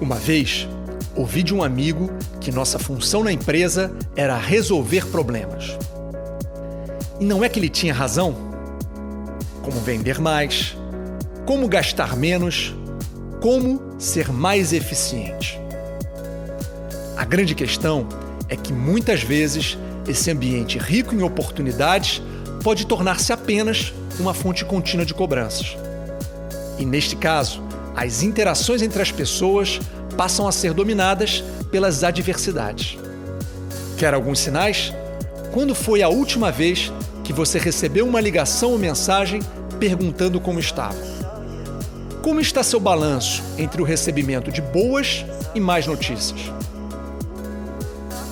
Uma vez, ouvi de um amigo que nossa função na empresa era resolver problemas. E não é que ele tinha razão? Como vender mais, como gastar menos, como ser mais eficiente. A grande questão é que muitas vezes esse ambiente rico em oportunidades pode tornar-se apenas uma fonte contínua de cobranças. E neste caso, as interações entre as pessoas passam a ser dominadas pelas adversidades. Quer alguns sinais? Quando foi a última vez que você recebeu uma ligação ou mensagem perguntando como estava? Como está seu balanço entre o recebimento de boas e más notícias?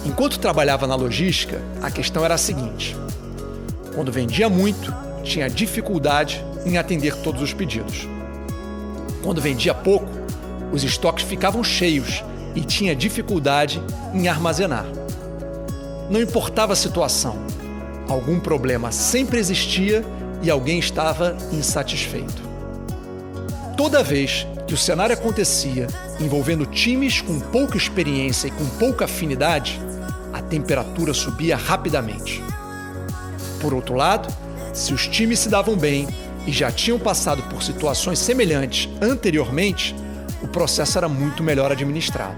Enquanto trabalhava na logística, a questão era a seguinte: quando vendia muito, tinha dificuldade em atender todos os pedidos. Quando vendia pouco, os estoques ficavam cheios e tinha dificuldade em armazenar. Não importava a situação, algum problema sempre existia e alguém estava insatisfeito. Toda vez que o cenário acontecia envolvendo times com pouca experiência e com pouca afinidade, a temperatura subia rapidamente. Por outro lado, se os times se davam bem e já tinham passado por situações semelhantes anteriormente, o processo era muito melhor administrado.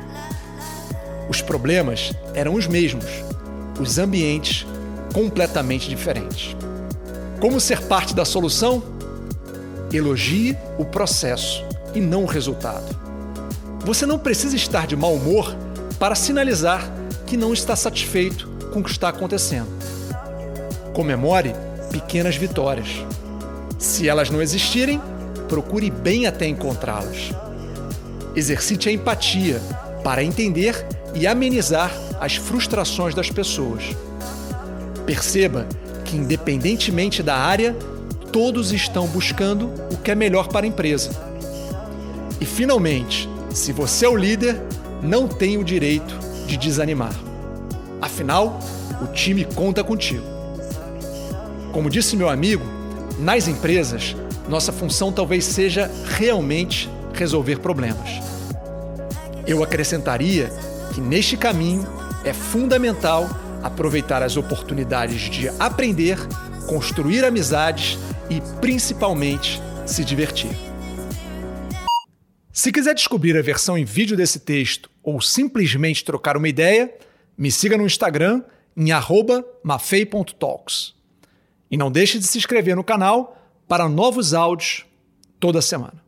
Os problemas eram os mesmos, os ambientes completamente diferentes. Como ser parte da solução? Elogie o processo e não o resultado. Você não precisa estar de mau humor para sinalizar que não está satisfeito com o que está acontecendo. Comemore pequenas vitórias. Se elas não existirem, procure bem até encontrá-las. Exercite a empatia para entender e amenizar as frustrações das pessoas. Perceba que, independentemente da área, todos estão buscando o que é melhor para a empresa. E, finalmente, se você é o líder, não tem o direito de desanimar. Afinal, o time conta contigo. Como disse meu amigo, nas empresas, nossa função talvez seja realmente resolver problemas. Eu acrescentaria que neste caminho é fundamental aproveitar as oportunidades de aprender, construir amizades e principalmente se divertir. Se quiser descobrir a versão em vídeo desse texto ou simplesmente trocar uma ideia, me siga no Instagram em mafei.talks. E não deixe de se inscrever no canal para novos áudios toda semana.